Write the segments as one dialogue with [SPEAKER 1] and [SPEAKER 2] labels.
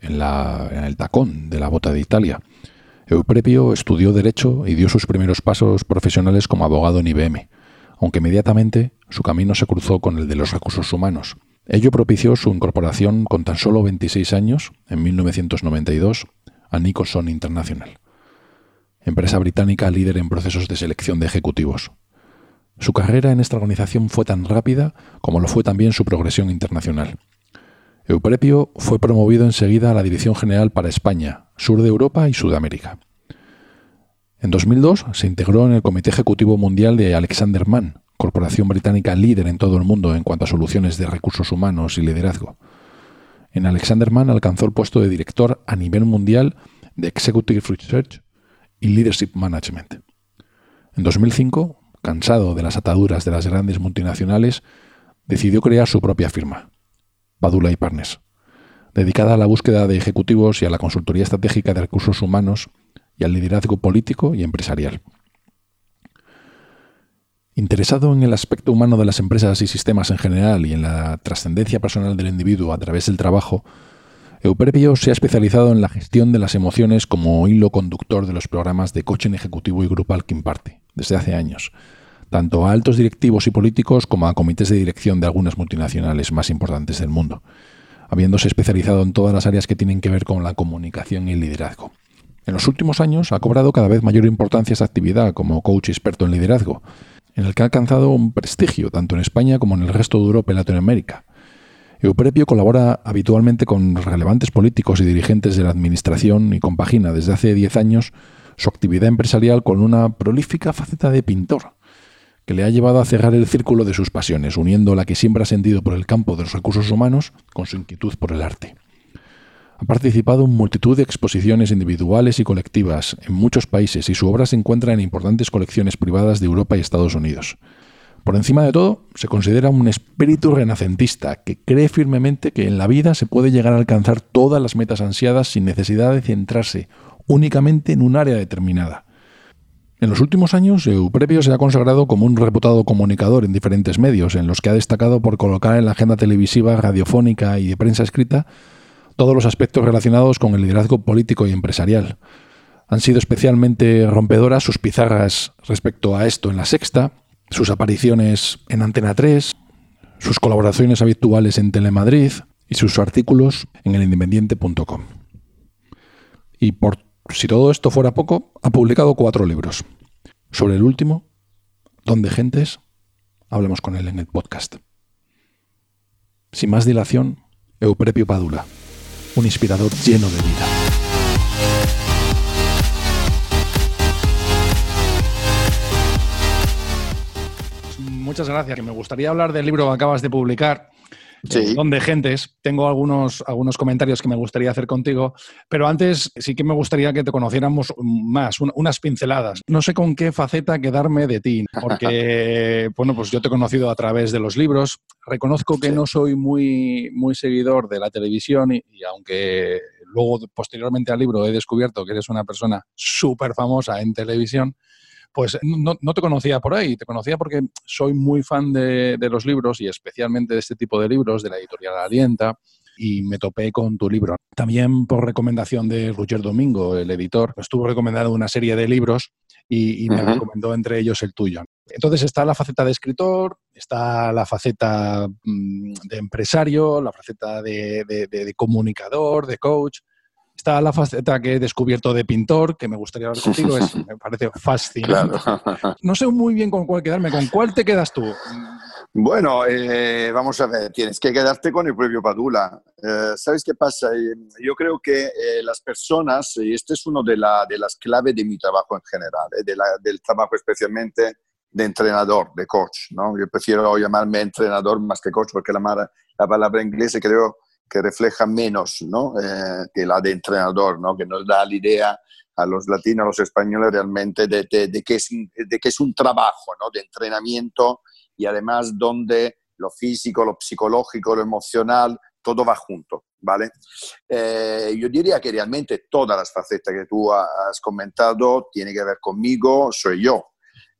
[SPEAKER 1] en, el tacón de la bota de Italia, Euprepio estudió Derecho y dio sus primeros pasos profesionales como abogado en IBM, aunque inmediatamente su camino se cruzó con el de los recursos humanos. Ello propició su incorporación con tan solo 26 años, en 1992, a Nicholson International, empresa británica líder en procesos de selección de ejecutivos. Su carrera en esta organización fue tan rápida como lo fue también su progresión internacional. Euprepio fue promovido enseguida a la Dirección General para España, Sur de Europa y Sudamérica. En 2002 se integró en el Comité Ejecutivo Mundial de Alexander Mann, corporación británica líder en todo el mundo en cuanto a soluciones de recursos humanos y liderazgo. En Alexander Mann alcanzó el puesto de director a nivel mundial de Executive Research y Leadership Management. En 2005, cansado de las ataduras de las grandes multinacionales, decidió crear su propia firma, Badula y Partners, dedicada a la búsqueda de ejecutivos y a la consultoría estratégica de recursos humanos y al liderazgo político y empresarial. Interesado en el aspecto humano de las empresas y sistemas en general y en la trascendencia personal del individuo a través del trabajo, Euprepio se ha especializado en la gestión de las emociones como hilo conductor de los programas de coaching ejecutivo y grupal que imparte desde hace años, tanto a altos directivos y políticos como a comités de dirección de algunas multinacionales más importantes del mundo, habiéndose especializado en todas las áreas que tienen que ver con la comunicación y el liderazgo. En los últimos años ha cobrado cada vez mayor importancia esta actividad como coach experto en liderazgo, en el que ha alcanzado un prestigio tanto en España como en el resto de Europa y Latinoamérica. Euprepio colabora habitualmente con relevantes políticos y dirigentes de la administración y compagina desde hace 10 años su actividad empresarial con una prolífica faceta de pintor, que le ha llevado a cerrar el círculo de sus pasiones, uniendo la que siempre ha sentido por el campo de los recursos humanos con su inquietud por el arte. Ha participado en multitud de exposiciones individuales y colectivas en muchos países y su obra se encuentra en importantes colecciones privadas de Europa y Estados Unidos. Por encima de todo, se considera un espíritu renacentista que cree firmemente que en la vida se puede llegar a alcanzar todas las metas ansiadas sin necesidad de centrarse únicamente en un área determinada. En los últimos años, Euprepio se ha consagrado como un reputado comunicador en diferentes medios, en los que ha destacado por colocar en la agenda televisiva, radiofónica y de prensa escrita todos los aspectos relacionados con el liderazgo político y empresarial. Han sido especialmente rompedoras sus pizarras respecto a esto en la sexta, sus apariciones en Antena 3, sus colaboraciones habituales en Telemadrid y sus artículos en elindependiente.com. Y por si todo esto fuera poco, ha publicado cuatro libros. Sobre el último, Donde Gentes, hablemos con él en el podcast. Sin más dilación, Euprepio Padula, un inspirador lleno de vida. Muchas gracias. Me gustaría hablar del libro que acabas de publicar, sí. donde gentes. Tengo algunos, algunos comentarios que me gustaría hacer contigo, pero antes sí que me gustaría que te conociéramos más, unas pinceladas. No sé con qué faceta quedarme de ti, porque, bueno, pues yo te he conocido a través de los libros. Reconozco que no soy muy, muy seguidor de la televisión y, y aunque luego, posteriormente al libro, he descubierto que eres una persona súper famosa en televisión, pues no, te conocía por ahí, te conocía porque soy muy fan de, los libros y especialmente de este tipo de libros, de la editorial Alienta, y me topé con tu libro. También por recomendación de Roger Domingo, el editor, estuvo recomendando una serie de libros y, me recomendó entre ellos el tuyo. Entonces está la faceta de escritor, está la faceta mm, de empresario, la faceta de comunicador, de coach, Está la faceta que he descubierto de pintor, que me gustaría hablar contigo, es, me parece fascinante. No sé muy bien con cuál quedarme, ¿con cuál te quedas tú?
[SPEAKER 2] Bueno, eh, vamos a ver, tienes que quedarte con el propio Padula. Eh, ¿Sabes qué pasa? Eh, yo creo que las personas, y esto es una de, la, de las claves de mi trabajo en general, de del trabajo especialmente de entrenador, de coach. ¿no? Yo prefiero llamarme entrenador más que coach porque la, la palabra inglesa creo que refleja menos ¿no? Eh, que la de entrenador, ¿no? que nos da la idea a los latinos, a los españoles realmente de, de, que, es, de que es un trabajo ¿no? de entrenamiento y además donde lo físico, lo psicológico, lo emocional, todo va junto, ¿vale? Eh, yo diría que realmente todas las facetas que tú has comentado tienen que ver conmigo, soy yo,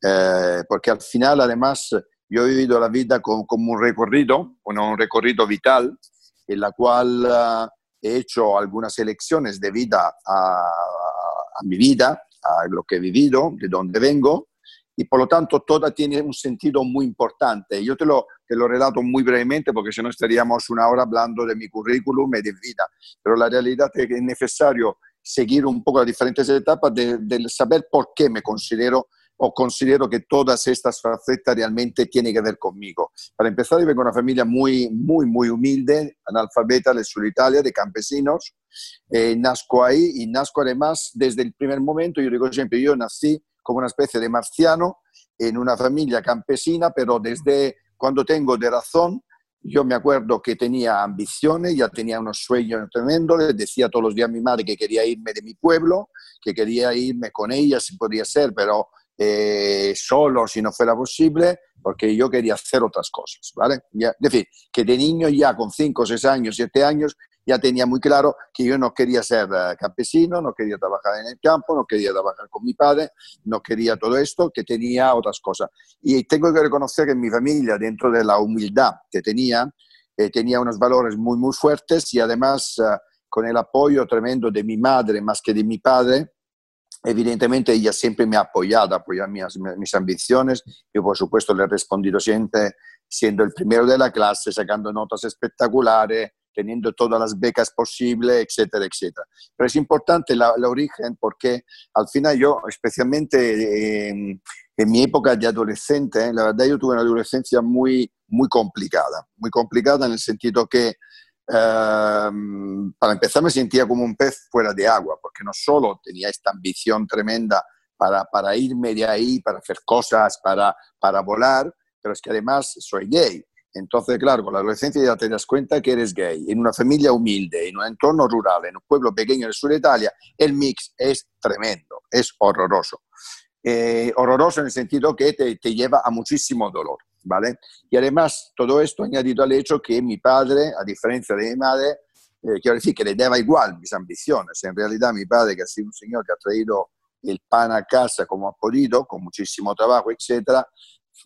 [SPEAKER 2] eh, porque al final además yo he vivido la vida como, como un recorrido, un recorrido vital, en la cual uh, he hecho algunas elecciones de vida a, a, mi vida, a lo que he vivido, de dónde vengo, y por lo tanto toda tiene un sentido muy importante. Yo te lo, te lo relato muy brevemente porque si no estaríamos una hora hablando de mi currículum y de vida, pero la realidad es que es necesario seguir un poco las diferentes etapas de, de saber por qué me considero o considero que todas estas facetas realmente tienen que ver conmigo. Para empezar, yo vengo de una familia muy, muy, muy humilde, analfabeta del sur de Italia, de campesinos. Eh, nazco ahí y nazco además desde el primer momento, yo digo siempre, yo nací como una especie de marciano en una familia campesina, pero desde cuando tengo de razón, yo me acuerdo que tenía ambiciones, ya tenía unos sueños tremendos, le decía todos los días a mi madre que quería irme de mi pueblo, que quería irme con ella si podía ser, pero eh, solo si no fuera posible, porque yo quería hacer otras cosas, ¿vale? Ya, es decir, que de niño ya con 5, 6 años, 7 años, ya tenía muy claro que yo no quería ser eh, campesino, no quería trabajar en el campo, no quería trabajar con mi padre, no quería todo esto, que tenía otras cosas. Y tengo que reconocer que en mi familia, dentro de la humildad que tenía, eh, tenía unos valores muy, muy fuertes y además con el apoyo tremendo de mi madre más que de mi padre, Evidentemente ella siempre me ha apoyado, apoyado mis, mis ambiciones. Yo, por supuesto, le he respondido siempre siendo el primero de la clase, sacando notas espectaculares, teniendo todas las becas posibles, etcétera, etcétera. Pero es importante la, origen porque al final yo, especialmente en, en mi época de adolescente, la verdad yo tuve una adolescencia muy, muy complicada, muy complicada en el sentido que Ehm, para empezar me sentía como un pez fuera de agua, porque no solo tenía esta ambición tremenda para, para irme de ahí, para hacer cosas, para, para volar, pero es que además soy gay. Entonces, claro, con la adolescencia ya te das cuenta que eres gay. En una familia humilde, en un entorno rural, en un pueblo pequeño del sur de Italia, el mix es tremendo, es horroroso. Eh, horroroso en el sentido que te, te lleva a muchísimo dolor. ¿Vale? Y además todo esto añadido al hecho que mi padre, a diferencia de mi madre, eh, quiero decir que le daba igual mis ambiciones. En realidad mi padre, que ha sido un señor que ha traído el pan a casa como ha podido, con muchísimo trabajo, etcétera,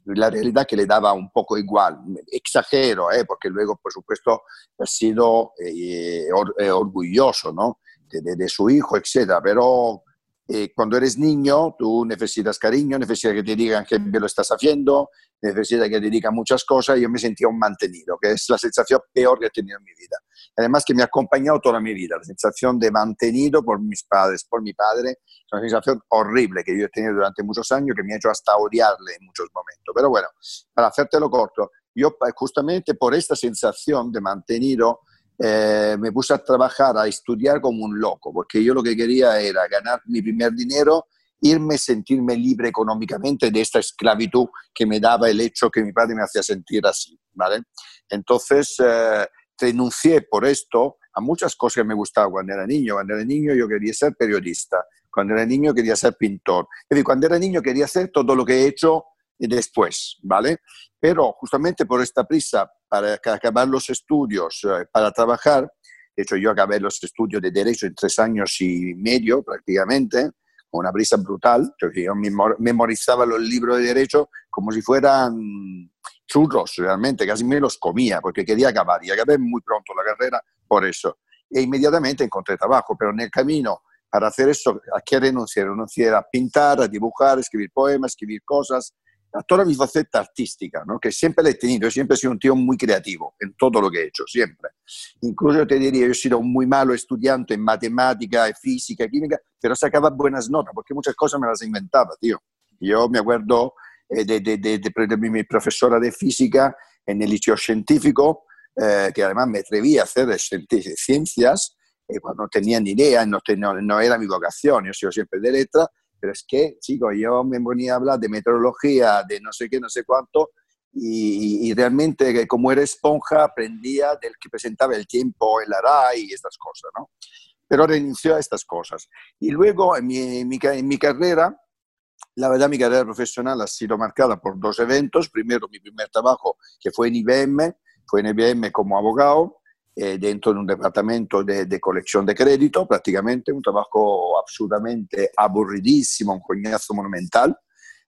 [SPEAKER 2] la realidad que le daba un poco igual. Exagero, ¿eh? porque luego, por supuesto, ha sido eh, eh, orgulloso ¿no? de, de, de, su hijo, etcétera, pero eh, cuando eres niño, tú necesitas cariño, necesitas que te digan que lo estás haciendo, necesitas que te digan muchas cosas. Yo me sentía un mantenido, que es la sensación peor que he tenido en mi vida. Además, que me ha acompañado toda mi vida, la sensación de mantenido por mis padres, por mi padre. Es una sensación horrible que yo he tenido durante muchos años, que me ha hecho hasta odiarle en muchos momentos. Pero bueno, para hacértelo corto, yo justamente por esta sensación de mantenido, eh, me puse a trabajar, a estudiar como un loco, porque yo lo que quería era ganar mi primer dinero, irme, sentirme libre económicamente de esta esclavitud que me daba el hecho que mi padre me hacía sentir así, ¿vale? Entonces, eh, renuncié por esto a muchas cosas que me gustaban cuando era niño. Cuando era niño yo quería ser periodista, cuando era niño quería ser pintor. Es decir, cuando era niño quería hacer todo lo que he hecho después, ¿vale? Pero justamente por esta prisa para acabar los estudios, eh, para trabajar, de hecho yo acabé los estudios de Derecho en tres años y medio prácticamente, con una prisa brutal, yo memorizaba los libros de Derecho como si fueran churros, realmente, casi me los comía porque quería acabar y acabé muy pronto la carrera por eso. E inmediatamente encontré trabajo, pero en el camino para hacer eso, ¿a qué renuncié? Renuncié a pintar, a dibujar, a escribir poemas, a escribir cosas, toda mi faceta artística, ¿no? que siempre la he tenido, yo siempre he sido un tío muy creativo en todo lo que he hecho, siempre. Incluso te diría, yo he sido un muy malo estudiante en matemática, en física, química, pero sacaba buenas notas, porque muchas cosas me las inventaba, tío. Yo me acuerdo eh, de, de, de, de, mi profesora de física en el liceo científico, eh, que además me atreví a hacer ciencias, eh, cuando no tenía ni idea, no, no, no era mi vocación, yo he sido siempre de letra, pero es que, chicos, yo me ponía a hablar de meteorología, de no sé qué, no sé cuánto, y, realmente como era esponja aprendía del que presentaba el tiempo, el RAI y estas cosas, ¿no? Pero renunció a estas cosas. Y luego en mi, en mi, en mi carrera, la verdad mi carrera profesional ha sido marcada por dos eventos. Primero mi primer trabajo que fue en IBM, fue en IBM como abogado, eh, dentro de un departamento de, de, colección de crédito, prácticamente un trabajo absolutamente aburridísimo, un coñazo monumental.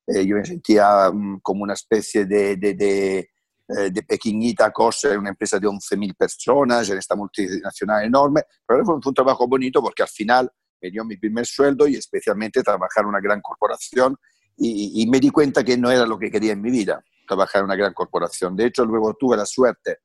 [SPEAKER 2] Eh, yo me sentía um, como una especie de, de, de, eh, de pequeñita cosa una empresa de 11.000 personas, en esta multinacional enorme, pero fue un trabajo bonito porque al final me dio mi primer sueldo y especialmente trabajar en una gran corporación. Y, y, me di cuenta que no era lo que quería en mi vida, trabajar en una gran corporación. De hecho, luego tuve la suerte,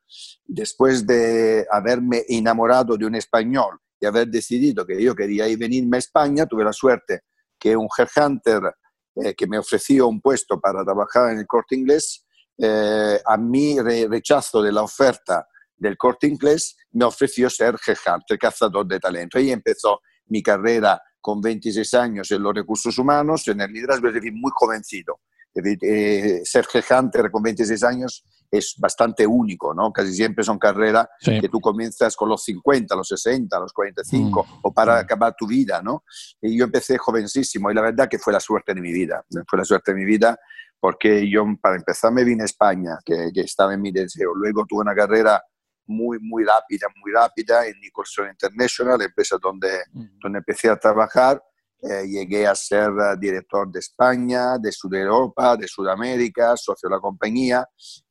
[SPEAKER 2] después de haberme enamorado de un español y haber decidido que yo quería ir venirme a España, tuve la suerte que un headhunter eh, que me ofreció un puesto para trabajar en el corte inglés, eh, a mi re rechazo de la oferta del corte inglés, me ofreció ser headhunter, cazador de talento. Ahí empezó mi carrera con 26 años en los recursos humanos, en el liderazgo, es decir, muy convencido. Eh, ser headhunter con 26 años es bastante único, ¿no? Casi siempre son carreras sí. que tú comienzas con los 50, los 60, los 45 mm. o para mm. acabar tu vida, ¿no? Y yo empecé jovencísimo y la verdad que fue la suerte de mi vida, fue la suerte de mi vida porque yo para empezar me vine a España, que, que estaba en mi deseo, luego tuve una carrera muy, muy rápida, muy rápida en Nicholson International, empresa donde, mm. donde empecé a trabajar eh, llegué a ser uh, director de España, de Sudeuropa, de Sudamérica, socio de la compañía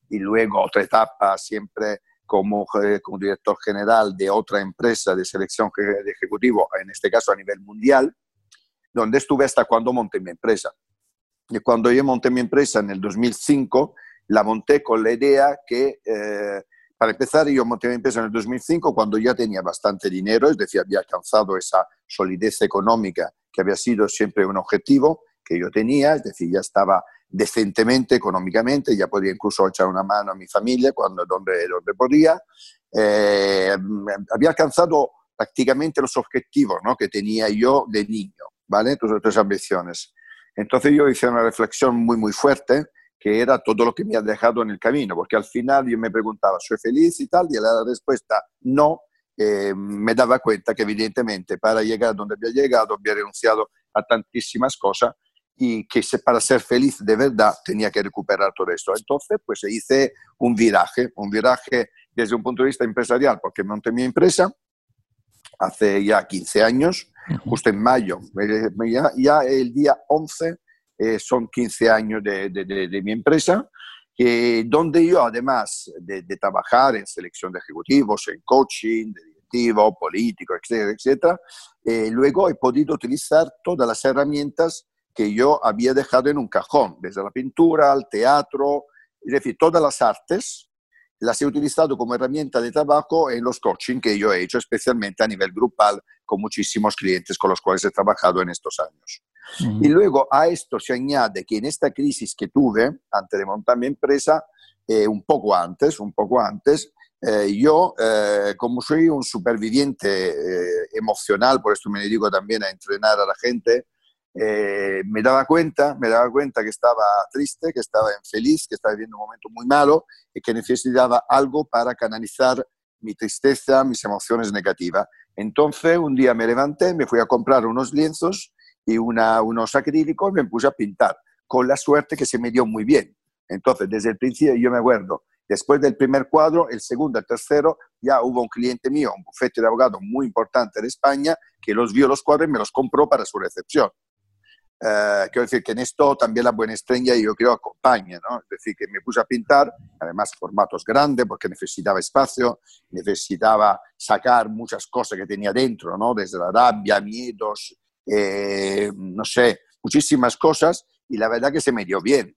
[SPEAKER 2] y luego otra etapa siempre como, eh, como, director general de otra empresa de selección de ejecutivo, en este caso a nivel mundial, donde estuve hasta cuando monté mi empresa. Y cuando yo monté mi empresa en el 2005, la monté con la idea que, eh, para empezar, yo monté mi empresa en el 2005 cuando ya tenía bastante dinero, es decir, había alcanzado esa solidez económica que había sido siempre un objetivo que yo tenía, es decir, ya estaba decentemente económicamente, ya podía incluso echar una mano a mi familia cuando, donde, donde podía. Eh, había alcanzado prácticamente los objetivos ¿no? que tenía yo de niño, ¿vale? Tus otras ambiciones. Entonces yo hice una reflexión muy, muy fuerte, que era todo lo que me ha dejado en el camino, porque al final yo me preguntaba, ¿soy feliz y tal? Y la respuesta, no, eh, me daba cuenta que evidentemente para llegar donde había llegado había renunciado a tantísimas cosas y que para ser feliz de verdad tenía que recuperar todo esto. Entonces, pues hice un viraje, un viraje desde un punto de vista empresarial, porque monté mi empresa hace ya 15 años, justo en mayo, ya, ya el día 11 eh, son 15 años de, de, de, de mi empresa eh, donde yo, además de, de, trabajar en selección de ejecutivos, en coaching, de directivo, político, etcétera, etcétera, eh, luego he podido utilizar todas las herramientas que yo había dejado en un cajón, desde la pintura al teatro, es decir, todas las artes las he utilizado como herramienta de trabajo en los coaching que yo he hecho, especialmente a nivel grupal, con muchísimos clientes con los cuales he trabajado en estos años. Y luego a esto se añade que en esta crisis que tuve antes de montar mi empresa, eh, un poco antes, un poco antes, eh, yo, eh, como soy un superviviente eh, emocional, por esto me dedico también a entrenar a la gente, eh, me daba cuenta, me daba cuenta que estaba triste, que estaba infeliz, que estaba viviendo un momento muy malo y que necesitaba algo para canalizar mi tristeza, mis emociones negativas. Entonces, un día me levanté, me fui a comprar unos lienzos y una, unos acrílicos, me puse a pintar, con la suerte que se me dio muy bien. Entonces, desde el principio yo me acuerdo, después del primer cuadro, el segundo, el tercero, ya hubo un cliente mío, un bufete de abogado muy importante de España, que los vio los cuadros y me los compró para su recepción. Uh, quiero decir que en esto también la buena estrella yo creo acompaña, ¿no? Es decir, que me puse a pintar, además formatos grandes porque necesitaba espacio, necesitaba sacar muchas cosas que tenía dentro, ¿no? Desde la rabia, miedos, eh, no sé, muchísimas cosas y la verdad que se me dio bien,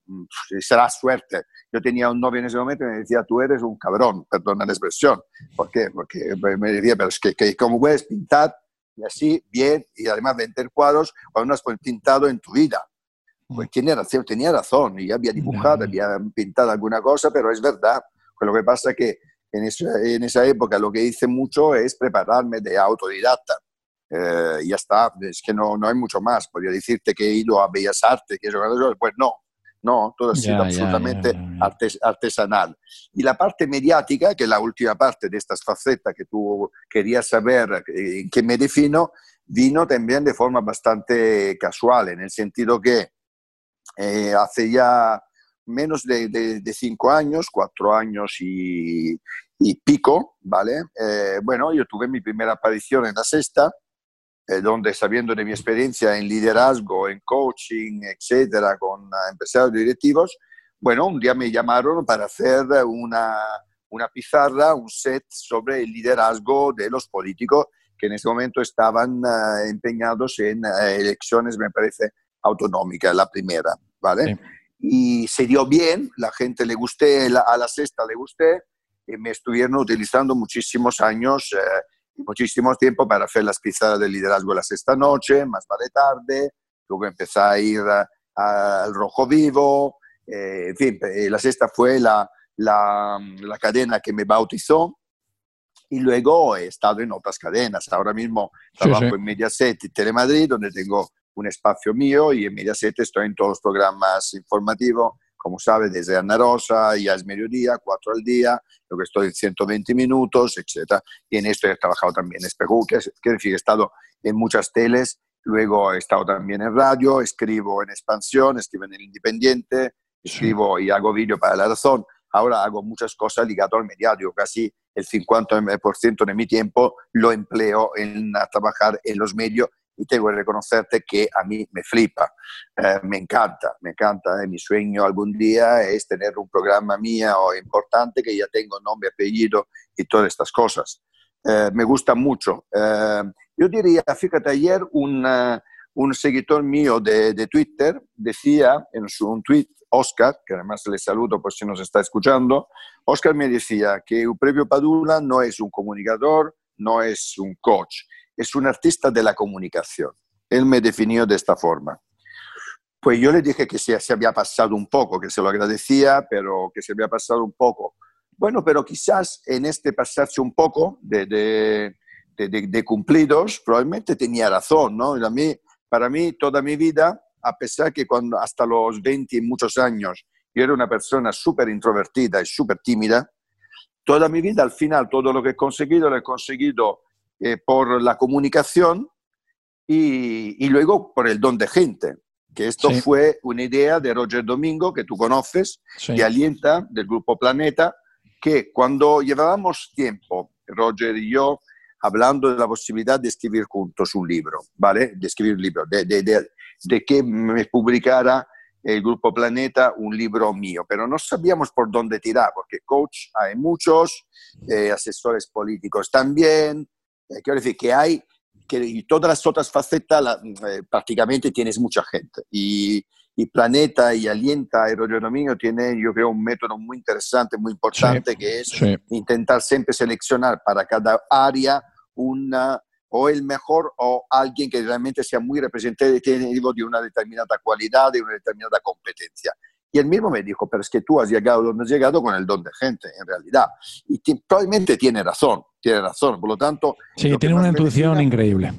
[SPEAKER 2] será suerte. Yo tenía un novio en ese momento y me decía, tú eres un cabrón, perdona la expresión. ¿Por qué? Porque me decía, pero es que, que ¿cómo puedes pintar y así, bien, y además vender cuadros cuando no has pintado en tu vida. Pues tenía razón, tenía razón, y había dibujado, había pintado alguna cosa, pero es verdad. Pues lo que pasa es que en esa, en esa época lo que hice mucho es prepararme de autodidacta. Eh, y ya está, es que no, no hay mucho más. Podría decirte que he ido a Bellas Artes, que eso, pues no. ¿no? Todo ha sido absolutamente artesanal. Y la parte mediática, que es la última parte de estas facetas que tú querías saber en qué me defino, vino también de forma bastante casual, en el sentido que eh, hace ya menos de, cinco años, cuatro años y, pico, ¿vale? Eh, bueno, yo tuve mi primera aparición en la sexta, eh, donde sabiendo de mi experiencia en liderazgo, en coaching, etcétera, con empresarios directivos, bueno, un día me llamaron para hacer una, una pizarra, un set sobre el liderazgo de los políticos que en ese momento estaban uh, empeñados en uh, elecciones, me parece, autonómicas, la primera, ¿vale? Sí. Y se dio bien, la gente le gusté, a la sexta le gusté, y me estuvieron utilizando muchísimos años eh, muchísimo tiempo para hacer las pizadas de liderazgo la sexta noche, más vale tarde, luego empecé a ir al Rojo Vivo, eh, en fin, eh, la sexta fue la, la, la, cadena que me bautizó y luego he estado en otras cadenas. Ahora mismo trabajo sí, sí. en Mediaset y Telemadrid, donde tengo un espacio mío y en Mediaset estoy en todos los programas informativos como sabe, desde Ana Rosa, ya es mediodía, cuatro al día, lo que estoy en 120 minutos, etc. Y en esto he trabajado también en Espejo, que es decir, he estado en muchas teles, luego he estado también en radio, escribo en Expansión, escribo en El Independiente, escribo y hago vídeo para La Razón. Ahora hago muchas cosas ligadas al mediático, casi el 50% de mi tiempo lo empleo en trabajar en los medios y tengo que reconocerte que a mí me flipa, eh, me encanta, me encanta. Eh. Mi sueño algún día es tener un programa mío importante que ya tengo nombre, apellido y todas estas cosas. Eh, me gusta mucho. Eh, yo diría, fíjate, ayer un, uh, un seguidor mío de, de, Twitter decía en su, un tweet, Oscar, que además le saludo por si nos está escuchando, Oscar me decía que Euprebio Padula no es un comunicador, no es un coach, es un artista de la comunicación. Él me definió de esta forma. Pues yo le dije que se, se había pasado un poco, que se lo agradecía, pero que se había pasado un poco. Bueno, pero quizás en este pasarse un poco de, de, cumplidos, probablemente tenía razón, ¿no? A mí, para mí, toda mi vida, a pesar que cuando, hasta los 20 y muchos años yo era una persona súper introvertida y súper tímida, toda mi vida, al final, todo lo que he conseguido, lo he conseguido eh, por la comunicación y, y, luego por el don de gente, que esto sí. fue una idea de Roger Domingo, que tú conoces, sí. de Alienta, del Grupo Planeta, que cuando llevábamos tiempo, Roger y yo, hablando de la posibilidad de escribir juntos un libro, ¿vale? De escribir un libro, de, de, de, de que me publicara el Grupo Planeta un libro mío, pero no sabíamos por dónde tirar, porque coach hay muchos, eh, asesores políticos también, eh, quiero decir que hay, que y todas las otras facetas la, eh, prácticamente tienes mucha gente. Y, y, Planeta y Alienta y Rollo Domingo tienen, yo creo, un método muy interesante, muy importante, sí, que es sí. intentar siempre seleccionar para cada área una o el mejor o alguien que realmente sea muy representativo de una determinada cualidad, de una determinada competencia. Y él mismo me dijo, pero es que tú has llegado donde has llegado con el don de gente, en realidad. Y probablemente tiene razón, tiene razón. Por lo tanto...
[SPEAKER 1] Sí, tiene una intuición increíble.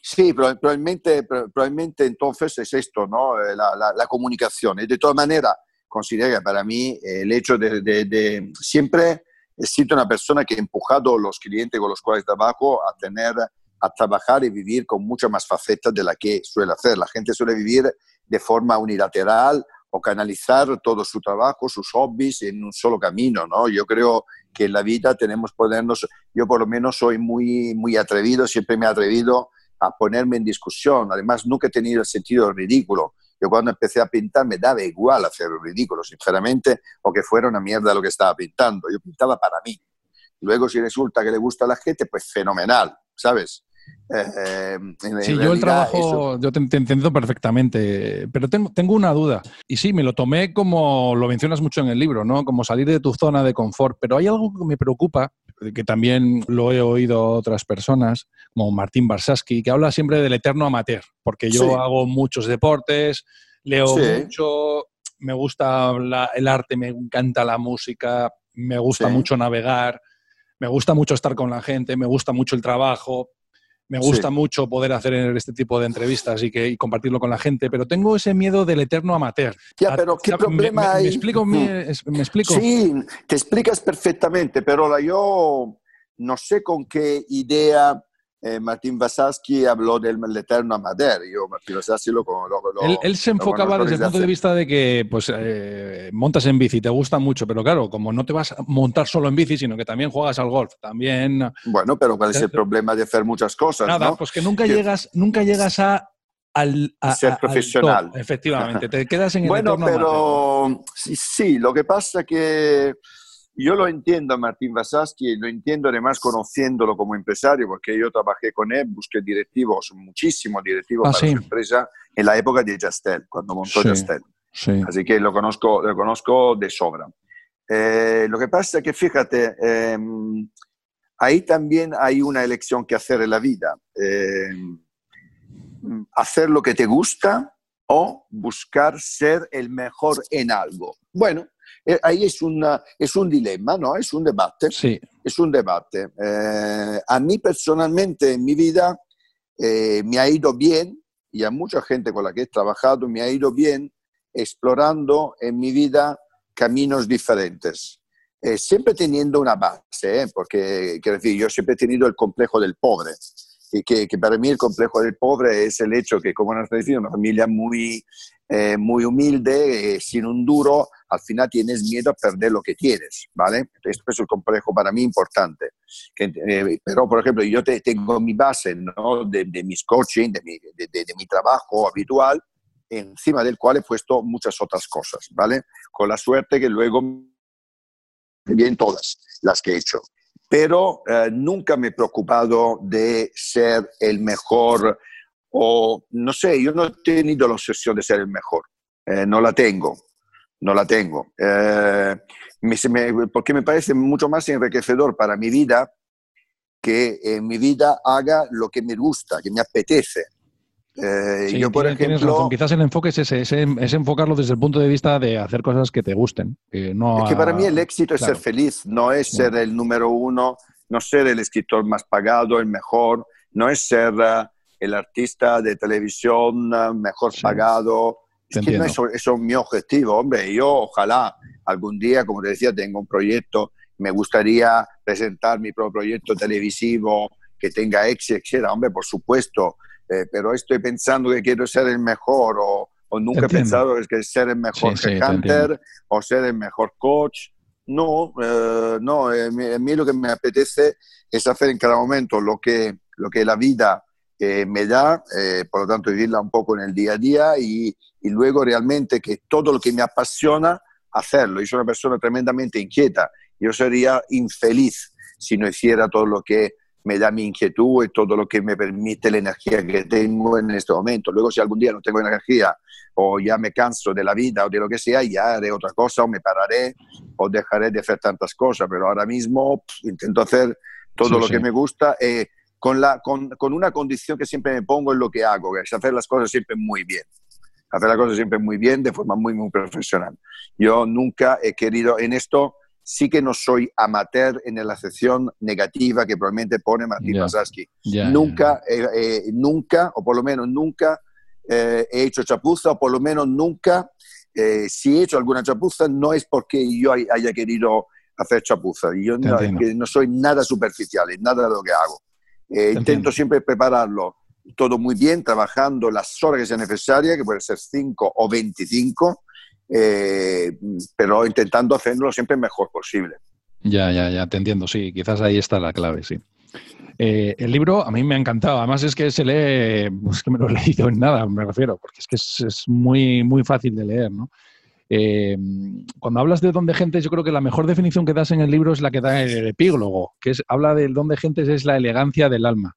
[SPEAKER 2] Sí, probablemente, probablemente entonces es esto, ¿no? Eh, la, la, la comunicación. Y de todas maneras, considero que para mí eh, el hecho de, de, de, siempre he sido una persona que ha empujado a los clientes con los cuales trabajo a tener a trabajar y vivir con muchas más facetas de la que suele hacer. La gente suele vivir de forma unilateral o canalizar todo su trabajo, sus hobbies en un solo camino, ¿no? Yo creo que en la vida tenemos ponernos, yo por lo menos soy muy, muy atrevido, siempre me he atrevido a ponerme en discusión, además nunca he tenido el sentido ridículo. Yo cuando empecé a pintar me daba igual hacer ridículo, sinceramente, o que fuera una mierda lo que estaba pintando. Yo pintaba para mí. Luego si resulta que le gusta a la gente, pues fenomenal, ¿sabes?
[SPEAKER 1] Eh, sí, yo el trabajo, yo te, te, entiendo perfectamente, pero tengo, tengo, una duda. Y sí, me lo tomé como lo mencionas mucho en el libro, ¿no? Como salir de tu zona de confort. Pero hay algo que me preocupa, que también lo he oído a otras personas, como Martín Barsaski, que habla siempre del eterno amateur, porque yo sí. hago muchos deportes, leo sí. mucho, me gusta la, el arte, me encanta la música, me gusta sí. mucho navegar, me gusta mucho estar con la gente, me gusta mucho el trabajo, me gusta mucho poder hacer este tipo de entrevistas y, que, compartirlo con la gente, pero tengo ese miedo del eterno amateur.
[SPEAKER 2] Ya, pero ¿qué problema hay?
[SPEAKER 1] Me, explico, mm. me, explico?
[SPEAKER 2] Sí, te explicas perfectamente, pero yo no sé con qué idea eh, Martín habló del eterno amateur. Yo, Martín Vasaski lo,
[SPEAKER 1] él, se enfocaba desde el punto de vista de que pues, eh, montas en bici, te gusta mucho, pero claro, como no te vas a montar solo en bici, sino que también juegas al golf, también...
[SPEAKER 2] Bueno, pero ¿cuál es el problema de hacer muchas cosas?
[SPEAKER 1] Nada, pues que nunca, llegas, nunca llegas a al,
[SPEAKER 2] ser profesional.
[SPEAKER 1] efectivamente, te quedas en el
[SPEAKER 2] Bueno, pero sí, sí, lo que pasa que yo lo entiendo a Martín Vasaski y lo entiendo además conociéndolo como empresario, porque yo trabajé con él, busqué directivos, muchísimos directivos
[SPEAKER 1] ah,
[SPEAKER 2] para su empresa en la época de Jastel, cuando montó Jastel. Así que lo conozco, lo conozco de sobra. Eh, lo que pasa es que, fíjate, em, ahí también hay una elección que hacer en la vida. Em, hacer lo que te gusta o buscar ser el mejor en algo. Bueno, eh, ahí es, una, es un dilema, ¿no? Es un debate.
[SPEAKER 1] Sí.
[SPEAKER 2] Es un debate. Eh, a mí personalmente en mi vida eh, me ha ido bien y a mucha gente con la que he trabajado me ha ido bien explorando en mi vida caminos diferentes. siempre teniendo una base, porque quiero decir, yo siempre he tenido el complejo del pobre que, que, para mí el complejo del pobre es el hecho que, como nos decía, una familia muy, muy humilde, sin un duro, al final tienes miedo a perder lo que tienes, ¿vale? Esto es un complejo para mí importante. Eh, pero, por ejemplo, yo te, tengo mi base ¿no? de, de mis coaching, de mi, de, de mi trabajo habitual, encima del cual he puesto muchas otras cosas, ¿vale? Con la suerte que luego bien todas las que he hecho. Pero eh, nunca me he preocupado de ser el mejor o, no sé, yo no he tenido la obsesión de ser el mejor, eh, no la tengo no la tengo. Eh, porque me parece mucho más enriquecedor para mi vida que en mi vida haga lo que me gusta, que me apetece.
[SPEAKER 1] Eh, yo, por ejemplo, Quizás el enfoque es ese, es, enfocarlo desde el punto de vista de hacer cosas que te gusten. no
[SPEAKER 2] es que para mí el éxito es ser feliz, no es ser el número uno, no ser el escritor más pagado, el mejor, no es ser uh, el artista de televisión uh, mejor pagado, es que no eso, es mi objetivo, hombre. Yo ojalá algún día, como te decía, tenga un proyecto, me gustaría presentar mi propio proyecto televisivo que tenga éxito, etc. Hombre, por supuesto, eh, pero estoy pensando que quiero ser el mejor o, nunca he pensado que ser el mejor sí, hunter o ser el mejor coach. No, eh, no, eh, a mí lo que me apetece es hacer en cada momento lo que, lo que la vida me da, eh, por lo tanto vivirla un poco en el día a día y, y, luego realmente que todo lo que me apasiona, hacerlo. Yo soy una persona tremendamente inquieta, yo sería infeliz si no hiciera todo lo que me da mi inquietud y todo lo que me permite la energía que tengo en este momento. Luego si algún día no tengo energía o ya me canso de la vida o de lo que sea, ya haré otra cosa o me pararé o dejaré de hacer tantas cosas, pero ahora mismo intento hacer todo lo que me gusta. Eh, con, la, con, con, una condición que siempre me pongo en lo que hago, que es hacer las cosas siempre muy bien. Hacer las cosas siempre muy bien, de forma muy, muy profesional. Yo nunca he querido, en esto sí que no soy amateur en la sección negativa que probablemente pone Martín yeah. nunca, eh, eh, nunca, o por lo menos nunca, eh, he hecho chapuza, o por lo menos nunca, si he hecho alguna chapuza, no es porque yo haya querido hacer chapuza. Yo no, no, soy nada superficial en nada de lo que hago. Intento siempre prepararlo todo muy bien, trabajando las horas que sean necesarias, que pueden ser 5 o 25, eh, pero intentando hacerlo siempre mejor posible.
[SPEAKER 1] Ya, ya, ya, te entiendo, sí, quizás ahí está la clave, sí. Eh, el libro a mí me ha encantado, además es que se lee, pues que me lo he leído en nada, me refiero, porque es que es, muy, muy fácil de leer, ¿no? Eh, cuando hablas de don de gentes, yo creo que la mejor definición que das en el libro es la que da el epílogo, que habla del don de gentes es la elegancia del alma.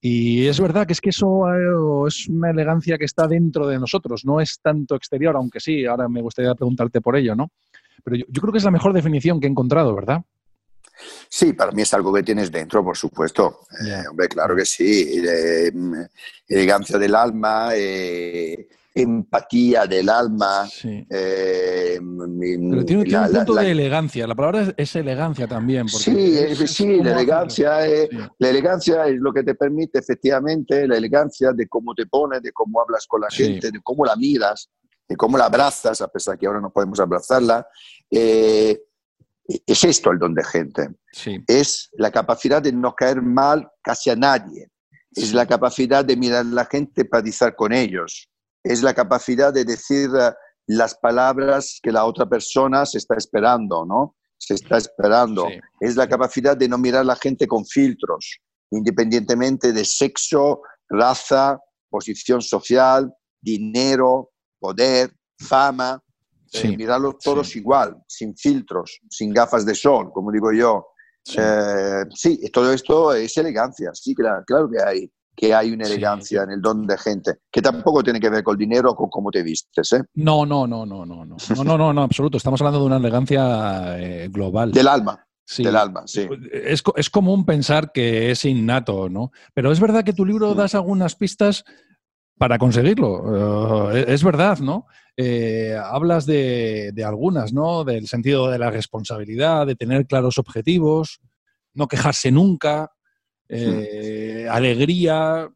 [SPEAKER 1] Y es verdad que es que eso eh, es una elegancia que está dentro de nosotros, no es tanto exterior, aunque sí, ahora me gustaría preguntarte por ello, ¿no? Pero yo, creo que es la mejor definición que he encontrado, ¿verdad?
[SPEAKER 2] Sí, para mí es algo que tienes dentro, por supuesto. Eh, hombre, claro que sí. Mm, elegancia del alma, empatía del alma.
[SPEAKER 1] Eh, Pero tiene, un punto de elegancia. La palabra es, elegancia también.
[SPEAKER 2] Sí, sí, la elegancia, es, la elegancia es lo que te permite efectivamente, la elegancia de cómo te pones, de cómo hablas con la gente, de cómo la miras, de cómo la abrazas, a pesar que ahora no podemos abrazarla. Eh, es esto el don de gente. Es la capacidad de no caer mal casi a nadie. Es la capacidad de mirar a la gente, empatizar con ellos es la capacidad de decir eh, las palabras que la otra persona se está esperando, ¿no? Se está esperando. Es la capacidad de no mirar a la gente con filtros, independientemente de sexo, raza, posición social, dinero, poder, fama. Eh, mirarlos todos igual, sin filtros, sin gafas de sol, como digo yo. Sí, eh, sí todo esto es elegancia, sí, claro, claro que hay que hay una elegancia en el don de gente, que tampoco tiene que ver con el dinero o con cómo te vistes. ¿eh?
[SPEAKER 1] No, no, no, no, no, no, no, no, no, no, absoluto. Estamos hablando de una elegancia eh, global.
[SPEAKER 2] Del alma. Sí. Del alma, sí.
[SPEAKER 1] Es, es, común pensar que es innato, ¿no? Pero es verdad que tu libro das algunas pistas para conseguirlo. Eh, es verdad, ¿no? Eh, hablas de, de, algunas, ¿no? Del sentido de la responsabilidad, de tener claros objetivos, no quejarse nunca, eh, alegría.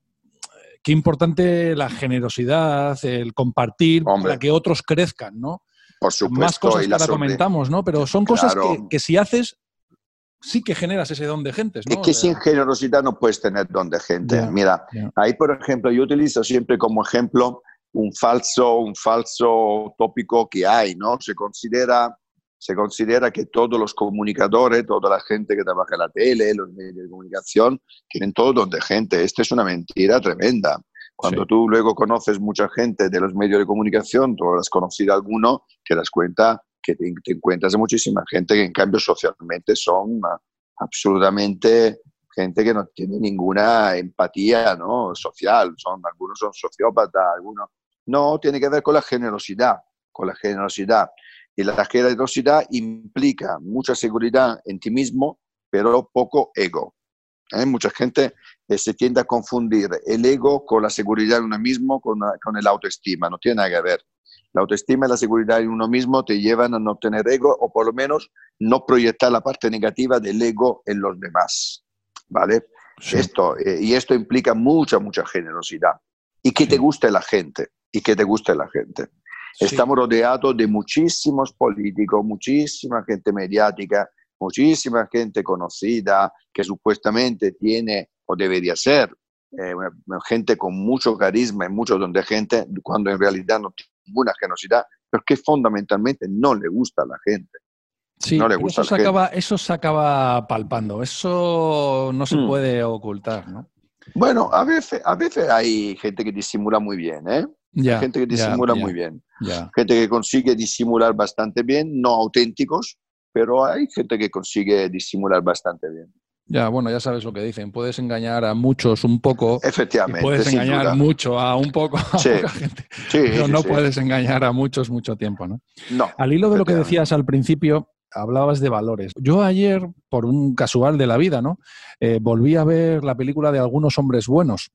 [SPEAKER 1] Qué importante la generosidad, el compartir para que otros crezcan, ¿no?
[SPEAKER 2] Por supuesto.
[SPEAKER 1] Más cosas que ahora comentamos, ¿no? Pero son cosas que, si haces, sí que generas ese don de gente. ¿no?
[SPEAKER 2] Es que sin generosidad no puedes tener don de gente. Mira, ahí por ejemplo, yo utilizo siempre como ejemplo un falso, un falso tópico que hay, ¿no? Se considera se considera que todos los comunicadores, toda la gente que trabaja en la tele, los medios de comunicación, tienen todo don de gente. Esta es una mentira tremenda. Cuando tú luego conoces mucha gente de los medios de comunicación, tú has conocido a alguno, te das cuenta que te, encuentras a muchísima gente que en cambio socialmente son absolutamente gente que no tiene ninguna empatía ¿no? social, son, algunos son sociópatas, algunos... No, tiene que ver con la generosidad, con la generosidad. Y la generosidad implica mucha seguridad en ti mismo, pero poco ego. ¿eh? Mucha gente eh, se tiende a confundir el ego con la seguridad en uno mismo, con, con el autoestima. No tiene nada que ver. La autoestima y la seguridad en uno mismo te llevan a no tener ego o por lo menos no proyectar la parte negativa del ego en los demás. ¿Vale? Esto, eh, y esto implica mucha, mucha generosidad. Y que te guste la gente. Y que te guste la gente. Estamos rodeados de muchísimos políticos, muchísima gente mediática, muchísima gente conocida que supuestamente tiene o debería ser eh, gente con mucho carisma y mucho don de gente, cuando en realidad no tiene ninguna generosidad, porque fundamentalmente no le gusta a la gente.
[SPEAKER 1] Sí, no le gusta eso, se acaba, eso se acaba palpando, eso no se hmm. puede ocultar, ¿no?
[SPEAKER 2] Bueno, a veces, a veces hay gente que disimula muy bien, ¿eh? Gente que disimula muy bien. Gente que consigue disimular bastante bien, no auténticos, pero hay gente que consigue disimular bastante bien.
[SPEAKER 1] Ya, bueno, ya sabes lo que dicen. Puedes engañar a muchos un poco.
[SPEAKER 2] Efectivamente.
[SPEAKER 1] puedes engañar mucho a un poco a poca gente. pero no puedes engañar a muchos mucho tiempo, ¿no?
[SPEAKER 2] No.
[SPEAKER 1] Al hilo de lo que decías al principio, hablabas de valores. Yo ayer, por un casual de la vida, ¿no? Eh, volví a ver la película de Algunos Hombres Buenos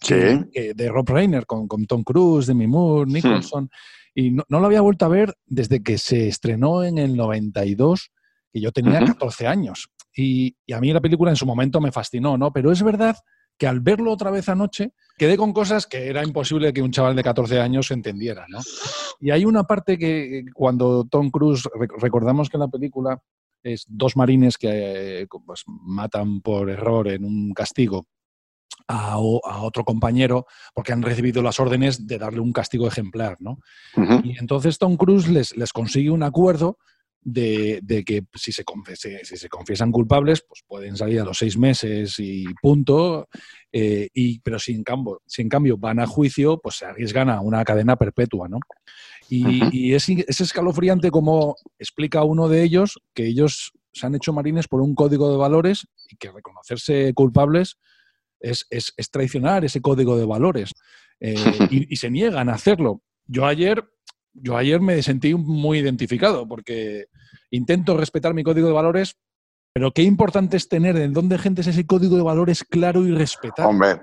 [SPEAKER 1] de Rob Reiner con, con, Tom Cruise, Demi Moore. Nicholson. Y no, lo había vuelto a ver desde que se estrenó en el 92, que yo tenía 14 años. Y, a mí la película en su momento me fascinó, ¿no? Pero es verdad que al verlo otra vez anoche, quedé con cosas que era imposible que un chaval de 14 años entendiera, ¿no? Y hay una parte que cuando Tom Cruise, recordamos que en la película es dos marines que pues, matan por error en un castigo a, otro compañero porque han recibido las órdenes de darle un castigo ejemplar, ¿no? Y entonces Tom Cruise les, les consigue un acuerdo de, que si se, si se confiesan culpables, pues pueden salir a los seis meses y punto. Eh, y, pero si en, cambio, si en cambio van a juicio, pues se arriesgan a una cadena perpetua, ¿no? Y, es, es, escalofriante como explica uno de ellos que ellos se han hecho marines por un código de valores y que reconocerse culpables es, traicionar ese código de valores eh, y, se niegan a hacerlo. Yo ayer, yo ayer me sentí muy identificado porque intento respetar mi código de valores, pero qué importante es tener en dónde gente es ese código de valores claro y respetado.
[SPEAKER 2] Hombre,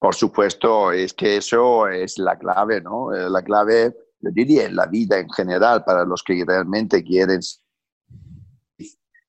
[SPEAKER 2] Por supuesto, es que eso es la clave, ¿no? Eh, la clave, yo diría, en la vida en general para los que realmente quieren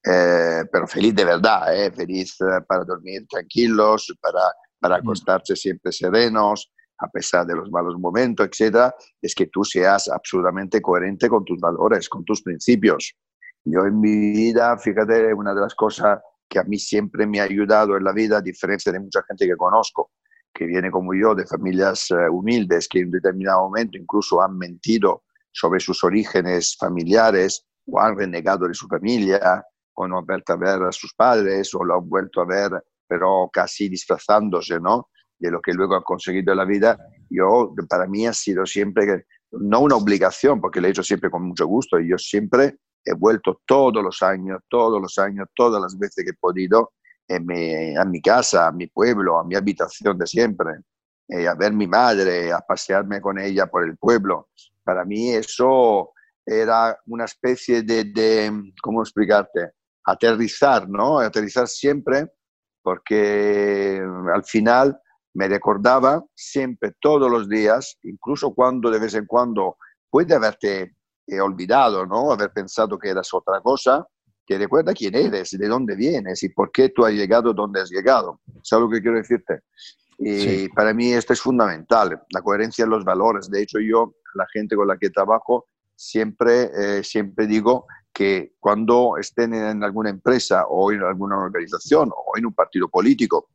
[SPEAKER 2] eh, pero feliz de verdad, eh, feliz eh, para dormir tranquilos, para, para mm. acostarse siempre serenos, a pesar de los malos momentos, etc., es que tú seas absolutamente coherente con tus valores, con tus principios. Yo en mi vida, fíjate, una de las cosas que a mí siempre me ha ayudado en la vida, a diferencia de mucha gente que conozco, que viene como yo de familias humildes, que en determinado momento incluso han mentido sobre sus orígenes familiares o han renegado de su familia, o no vuelto a ver a sus padres o lo han vuelto a ver, pero casi disfrazándose, ¿no? De lo que luego han conseguido en la vida. Yo, para mí ha sido siempre, no una obligación, porque lo he hecho siempre con mucho gusto, y yo siempre he vuelto todos los años, todos los años, todas las veces que he podido, a mi casa, a mi pueblo, a mi habitación de siempre, eh, a ver mi madre, a pasearme con ella por el pueblo. Para mí eso era una especie de, de ¿cómo explicarte? Aterrizar, ¿no? Aterrizar siempre, porque al final me recordaba siempre, todos los días, incluso cuando de vez en cuando puede haberte eh, olvidado, ¿no? Haber pensado que eras otra cosa, que recuerda quién eres, de dónde vienes y por qué tú has llegado donde has llegado. ¿Sabes lo que quiero decirte? Y para mí esto es fundamental, la coherencia en los valores. De hecho, yo, la gente con la que trabajo, siempre, eh, siempre digo que cuando estén en alguna empresa o en alguna organización o en un partido político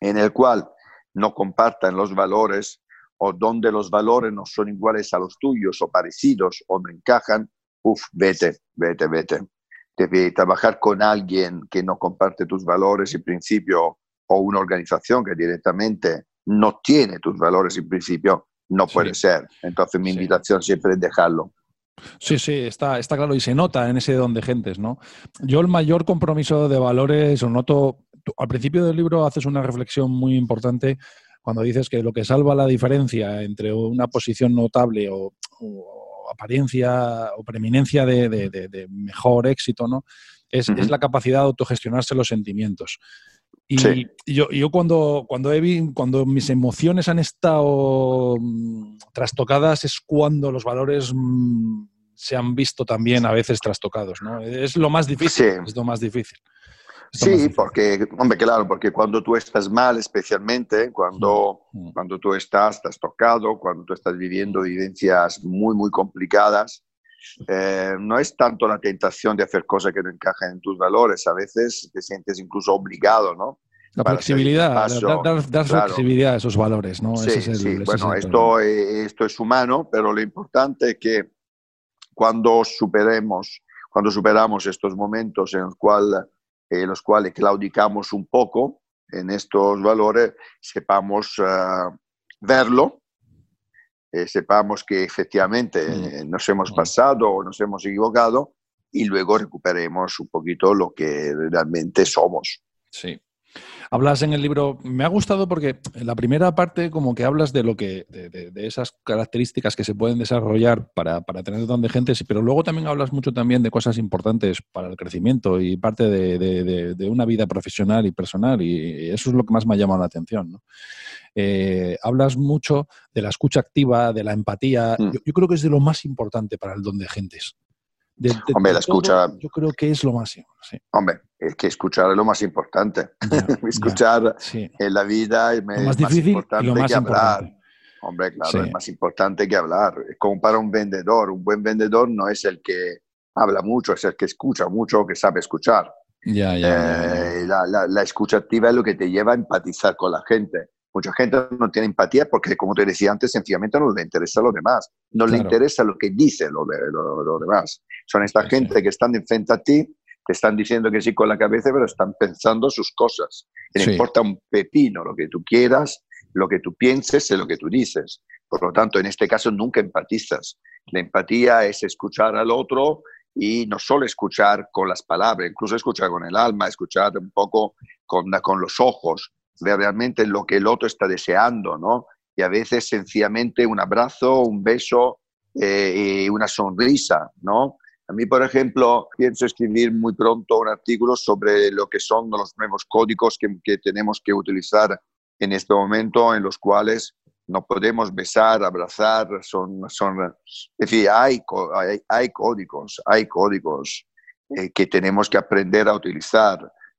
[SPEAKER 2] en el cual no compartan los valores o donde los valores no son iguales a los tuyos o parecidos o no encajan, uff, vete, vete, vete. Debe trabajar con alguien que no comparte tus valores y principios o una organización que directamente no tiene tus valores y principios, no puede ser. Entonces mi invitación siempre es dejarlo.
[SPEAKER 1] Sí, sí, está, está claro y se nota en ese don de gentes, ¿no? Yo el mayor compromiso de valores lo noto, al principio del libro haces una reflexión muy importante cuando dices que lo que salva la diferencia entre una posición notable o, apariencia o preeminencia de, mejor éxito, ¿no? Es, es, la capacidad de autogestionarse los sentimientos. Y yo, yo, cuando, cuando, he, cuando mis emociones han estado mm, trastocadas es cuando los valores mm, se han visto también a veces trastocados, ¿no? Es lo más difícil, es lo más difícil.
[SPEAKER 2] Sí, porque, hombre, claro, porque cuando tú estás mal, especialmente, cuando, mm, cuando tú estás trastocado, cuando tú estás viviendo vivencias muy, muy complicadas, eh, no es tanto la tentación de hacer cosas que no encajan en tus valores, a veces te sientes incluso obligado, ¿no?
[SPEAKER 1] La flexibilidad, dar, flexibilidad a esos valores, ¿no?
[SPEAKER 2] Sí, sí. bueno, esto, esto es humano, pero lo importante es que cuando superemos, cuando superamos estos momentos en los, cual, en los cuales claudicamos un poco en estos valores, sepamos uh, verlo eh, sepamos que efectivamente eh, nos hemos pasado o nos hemos equivocado y luego recuperemos un poquito lo que realmente somos.
[SPEAKER 1] Sí. Hablas en el libro, me ha gustado porque en la primera parte como que hablas de lo que, de, esas características que se pueden desarrollar para, para tener donde gente, pero luego también hablas mucho también de cosas importantes para el crecimiento y parte de, una vida profesional y personal y eso es lo que más me ha llamado la atención. ¿no? Eh, hablas mucho de la escucha activa, de la empatía. Mm. Yo, creo que es de lo más importante para el don de gentes.
[SPEAKER 2] Hombre, la escucha.
[SPEAKER 1] yo creo que es lo máximo.
[SPEAKER 2] Hombre, es que escuchar es lo más importante. escuchar en la vida es
[SPEAKER 1] más, difícil importante lo más que hablar.
[SPEAKER 2] Hombre, claro, es más importante que hablar. Es como para un vendedor. Un buen vendedor no es el que habla mucho, es el que escucha mucho o que sabe escuchar.
[SPEAKER 1] Ya, ya,
[SPEAKER 2] eh, la, la, escucha activa es lo que te lleva a empatizar con la gente. Mucha gente no tiene empatía porque, como te decía antes, sencillamente no le interesa lo demás. No le interesa lo que dice lo, de, lo, demás. Son esta gente que están enfrente a ti, que están diciendo que sí con la cabeza, pero están pensando sus cosas. No importa un pepino lo que tú quieras, lo que tú pienses y lo que tú dices. Por lo tanto, en este caso nunca empatizas. La empatía es escuchar al otro y no solo escuchar con las palabras, incluso escuchar con el alma, escuchar un poco con, con los ojos, realmente lo que el otro está deseando, ¿no? Y a veces sencillamente un abrazo, un beso eh, y una sonrisa, ¿no? A mí, por ejemplo, pienso escribir muy pronto un artículo sobre lo que son los nuevos códigos que, que tenemos que utilizar en este momento en los cuales no podemos besar, abrazar, son, son es decir, hay, hay, códigos, hay códigos eh, que tenemos que aprender a utilizar.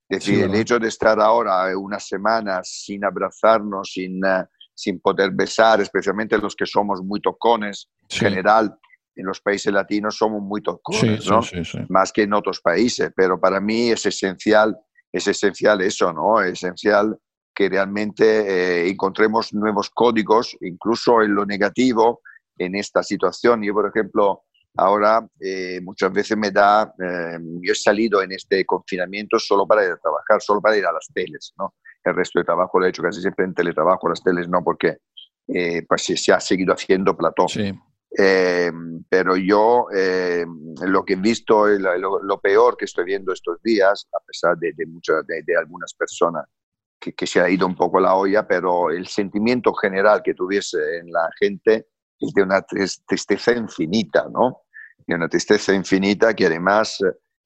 [SPEAKER 2] Es decir, el hecho de estar ahora unas semanas sin abrazarnos, sin, eh, sin poder besar, especialmente los que somos muy tocones, en general, en los países latinos somos muy tocones, ¿no? Más que en otros países, pero para mí es esencial, es esencial eso, ¿no? Es esencial que realmente eh, encontremos nuevos códigos, incluso en lo negativo, en esta situación. Yo, por ejemplo, ahora eh, muchas veces me da, eh, yo he salido en este confinamiento solo para ir a trabajar, solo para ir a las teles, ¿no? El resto de trabajo lo he hecho casi siempre en teletrabajo, las teles no, porque pues se ha seguido haciendo plató. pero yo lo que he visto, lo, peor que estoy viendo estos días, a pesar de, de, muchas, de algunas personas que, se ha ido un poco la olla, pero el sentimiento general que tuviese en la gente es de una tristeza infinita, ¿no? De una tristeza infinita que además,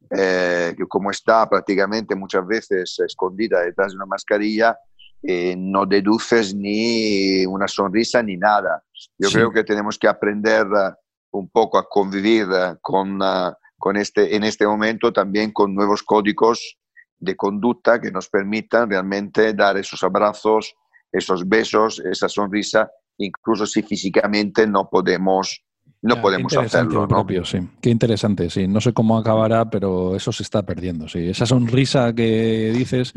[SPEAKER 2] eh, como está prácticamente muchas veces escondida detrás de una mascarilla, eh, no deduces ni una sonrisa ni nada. Yo creo que tenemos que aprender uh, un poco a convivir uh, con, uh, con este, en este momento también con nuevos códigos de conducta que nos permitan realmente dar esos abrazos, esos besos, esa sonrisa, incluso si físicamente no podemos no podemos hacerlo.
[SPEAKER 1] Propio, sí. Qué interesante, sí. No sé cómo acabará, pero eso se está perdiendo, sí. Esa sonrisa que dices,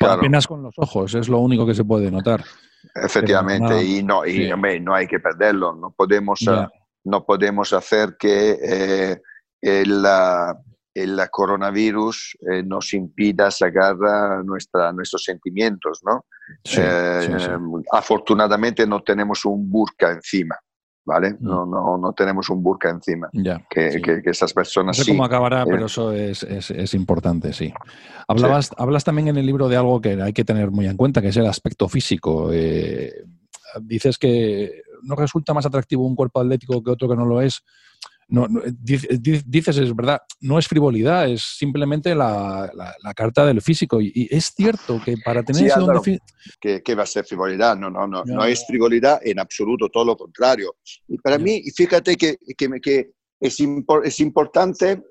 [SPEAKER 1] apenas con los ojos, es lo único que se puede notar.
[SPEAKER 2] Efectivamente, y no, y, no hay que perderlo. No podemos, no podemos hacer que eh, el, el coronavirus eh, nos impida sacar nuestra, nuestros sentimientos, ¿no? Eh, afortunadamente no tenemos un burka encima, ¿vale? Mm. No, no, no tenemos un burka encima. que, que, esas personas
[SPEAKER 1] no sé cómo acabará, eh, pero eso es, es, es, importante, sí. Hablabas, Hablas también en el libro de algo que hay que tener muy en cuenta, que es el aspecto físico. dices que no resulta más atractivo un cuerpo atlético que otro que no lo es no, dices, es verdad, no es frivolidad, es simplemente la, la, carta del físico. Y, es cierto que para tener ese don
[SPEAKER 2] que, va a ser frivolidad? No, no, no, no, es frivolidad en absoluto, todo lo contrario. Y para mí, fíjate que, que, que es, es importante,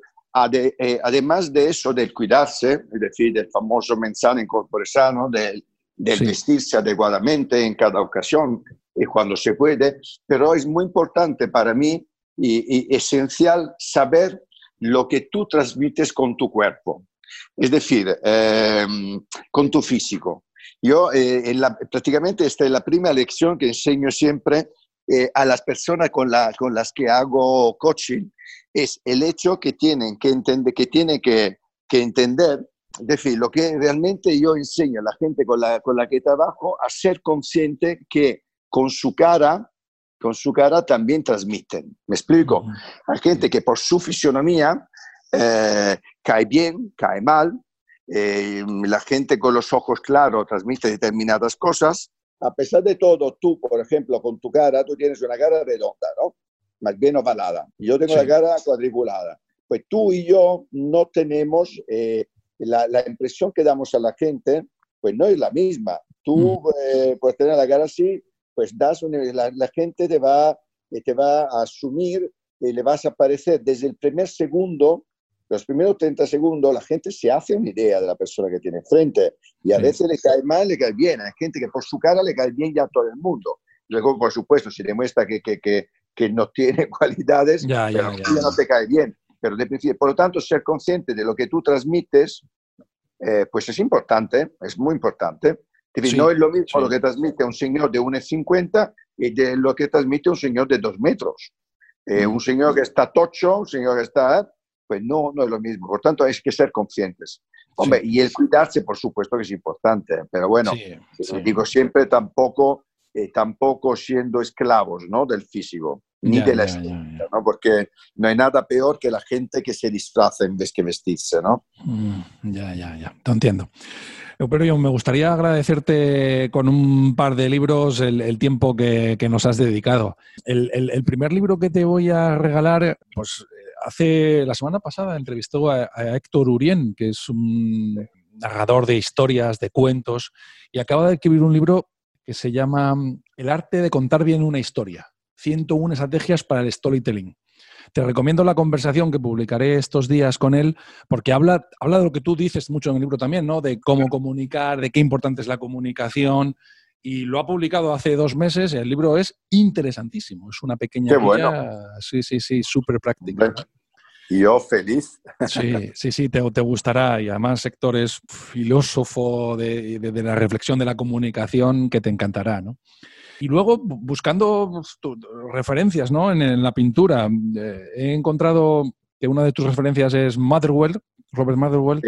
[SPEAKER 2] eh, además de eso, del cuidarse, es decir, del famoso mensaje en corpore sano, del, del vestirse adecuadamente en cada ocasión y cuando se puede, pero es muy importante para mí y, esencial saber lo que tú transmites con tu cuerpo, es decir, em, con tu físico. Yo eh, en la, prácticamente esta es la primera lección que enseño siempre eh, a las personas con, la, con las que hago coaching, es el hecho que tienen que entender, que, tiene que, que entender es decir, lo que realmente yo enseño a la gente con la, con la que trabajo a ser consciente que con su cara con su cara también transmiten. ¿Me explico? Hay gente que por su fisionomía eh, cae bien, cae mal, eh, la gente con los ojos claros transmite determinadas cosas. A pesar de todo, tú, por ejemplo, con tu cara, tú tienes una cara redonda, ¿no? Más bien ovalada. Yo tengo la cara cuadriculada. Pues tú y yo no tenemos eh, la, la, impresión que damos a la gente, pues no es la misma. Tú mm. puedes tener la cara así, pues das la, gente te va, eh, te va a asumir, y le vas a aparecer desde el primer segundo, los primeros 30 segundos, la gente se hace una idea de la persona que tiene frente y a veces le cae mal, le cae bien. Hay gente que por su cara le cae bien ya a todo el mundo. Luego, por supuesto, si demuestra que, que, que, que no tiene cualidades, ya, ya, no te cae bien. Pero de por lo tanto, ser consciente de lo que tú transmites, eh, pues es importante, es muy importante. No es lo mismo lo que transmite un señor de 1,50 y de lo que transmite un señor de 2 metros. Eh, un señor que está tocho, un señor que está, pues no, no es lo mismo. Por tanto, hay que ser conscientes. Hombre, y el cuidarse, por supuesto que es importante, pero bueno, eh, digo siempre tampoco, eh, tampoco siendo esclavos ¿no? del físico, ni de la estética, ¿no? porque no hay nada peor que la gente que se disfraza en vez que vestirse, ¿no?
[SPEAKER 1] Mm, ya, ya, ya, te entiendo. Pero yo me gustaría agradecerte con un par de libros el, tiempo que, nos has dedicado. El, primer libro que te voy a regalar, pues hace la semana pasada entrevistó a, Héctor Urien, que es un narrador de historias, de cuentos, y acaba de escribir un libro que se llama mm, El arte de contar bien una historia. 101 estrategias para el storytelling. Te recomiendo la conversación que publicaré estos días con él, porque habla, habla de lo que tú dices mucho en el libro también, ¿no? De cómo comunicar, de qué importante es la comunicación. Y lo ha publicado hace dos meses. El libro es interesantísimo. Es una pequeña
[SPEAKER 2] guía,
[SPEAKER 1] sí, sí, sí, súper práctica.
[SPEAKER 2] Y yo feliz.
[SPEAKER 1] Sí, sí, sí, te, te, gustará. Y además, sectores filósofo de, de, la reflexión de la comunicación que te encantará, ¿no? Y luego, buscando pues, referencias ¿no? en, la pintura, eh, he encontrado que una de tus referencias es Motherwell, Robert Motherwell.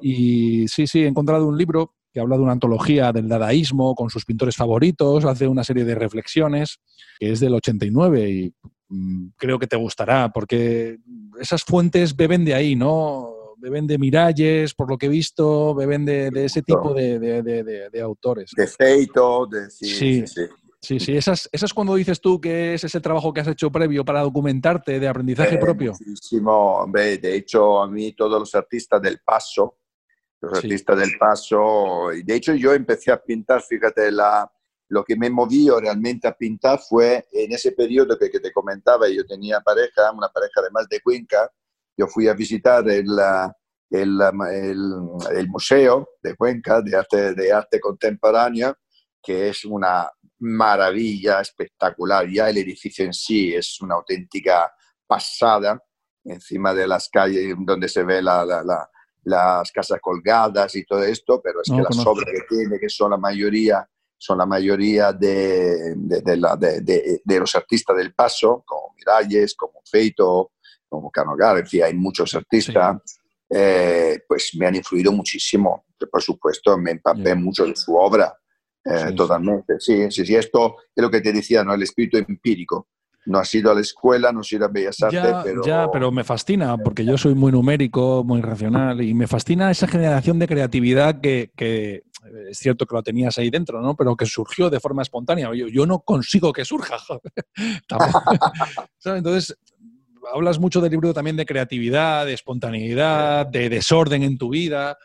[SPEAKER 1] y sí, sí, he encontrado un libro que habla de una antología del dadaísmo con sus pintores favoritos, hace una serie de reflexiones, que es del 89 y mm, creo que te gustará, porque esas fuentes beben de ahí, ¿no? Beben de Miralles, por lo que he visto, beben de, ese tipo de, autores.
[SPEAKER 2] De Feito, de... sí, sí.
[SPEAKER 1] Sí, sí, esas, esas cuando dices tú que es ese trabajo que has hecho previo para documentarte de aprendizaje
[SPEAKER 2] eh,
[SPEAKER 1] propio.
[SPEAKER 2] Muchísimo, hombre, de hecho a mí todos los artistas del paso, los artistas del paso, de hecho yo empecé a pintar, fíjate, la, lo que me movió realmente a pintar fue en ese periodo que, que te comentaba, yo tenía pareja, una pareja además de Cuenca, yo fui a visitar el, el, el, el Museo de Cuenca de Arte, de Arte Contemporánea, que es una maravilla espectacular. Ya el edificio en sí es una auténtica pasada, encima de las calles donde se ve las casas colgadas y todo esto, pero es que las obras que tiene, que son la mayoría, son la mayoría de, de, los artistas del paso, como Miralles, como Feito, como Canogar, en fin, hay muchos artistas, eh, pues me han influido muchísimo. Por supuesto, me empapé mucho de su obra eh, totalmente, sí. sí, sí, esto es lo que te decía, ¿no? El espíritu empírico. No has ido a la escuela, no has ido a Bellas Artes,
[SPEAKER 1] ya,
[SPEAKER 2] pero...
[SPEAKER 1] Ya, pero me fascina, porque yo soy muy numérico, muy racional, y me fascina esa generación de creatividad que, que es cierto que lo tenías ahí dentro, ¿no? Pero que surgió de forma espontánea. Yo, yo no consigo que surja. Entonces, hablas mucho del libro también de creatividad, de espontaneidad, de desorden en tu vida.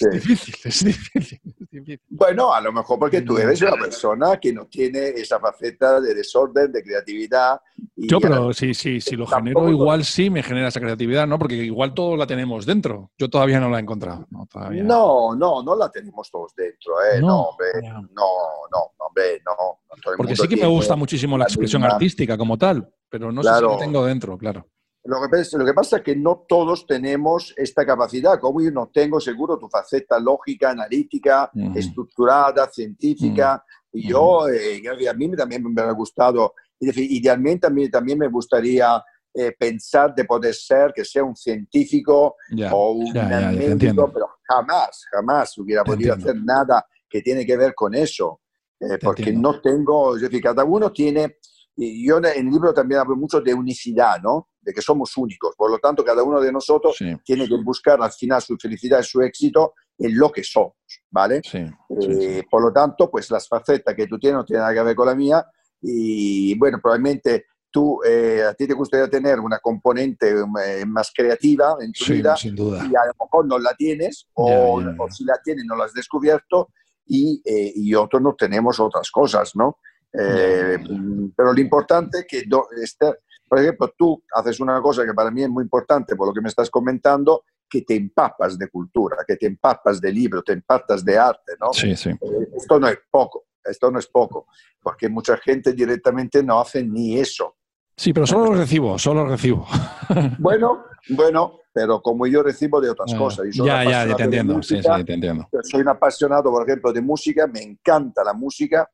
[SPEAKER 1] Es difícil, es difícil,
[SPEAKER 2] Bueno, a lo mejor porque tú eres una persona que no tiene esa faceta de desorden, de creatividad.
[SPEAKER 1] Yo, pero sí, sí, si lo genero, igual sí me genera esa creatividad, ¿no? Porque igual todo la tenemos dentro. Yo todavía no la he encontrado. No,
[SPEAKER 2] no, no, no, la tenemos todos dentro, ¿eh? No, hombre, no, no, hombre, no.
[SPEAKER 1] porque sí que me gusta muchísimo la expresión artística como tal, pero no sé si la tengo dentro, claro.
[SPEAKER 2] Lo que, lo que, pasa es que no todos tenemos esta capacidad, como yo no tengo seguro tu faceta lógica, analítica, estructurada, científica. Y yo, eh, a mí también me ha gustado, idealmente a mí también me gustaría eh, pensar de poder ser, que sea un científico o un médico, pero jamás, jamás hubiera podido hacer nada que tiene que ver con eso, eh, porque no tengo, es decir, cada uno tiene, y yo en el libro también hablo mucho de unicidad, ¿no? de que somos únicos. Por lo tanto, cada uno de nosotros tiene que buscar al final su felicidad y su éxito en lo que somos, ¿vale? Eh, por lo tanto, pues las facetas que tú tienes no tienen nada que ver con la mía y bueno, probablemente tú, eh, a ti te gustaría tener una componente eh, más creativa en tu vida
[SPEAKER 1] sin duda.
[SPEAKER 2] y a lo mejor no la tienes o, si la tienes no la has descubierto y, y otros no tenemos otras cosas, ¿no? Pero lo importante es que este, por ejemplo, tú haces una cosa que para mí es muy importante por lo que me estás comentando, que te empapas de cultura, que te empapas de libro, te empapas de arte, ¿no?
[SPEAKER 1] Sí, sí.
[SPEAKER 2] Eh, esto no es poco, esto no es poco, porque mucha gente directamente no hace ni eso.
[SPEAKER 1] Sí, pero solo lo recibo, solo lo recibo.
[SPEAKER 2] Bueno, bueno, pero como yo recibo de otras cosas.
[SPEAKER 1] ya, ya, te entiendo, sí, sí, te entiendo.
[SPEAKER 2] Soy un apasionado, por ejemplo, de música, me encanta la música,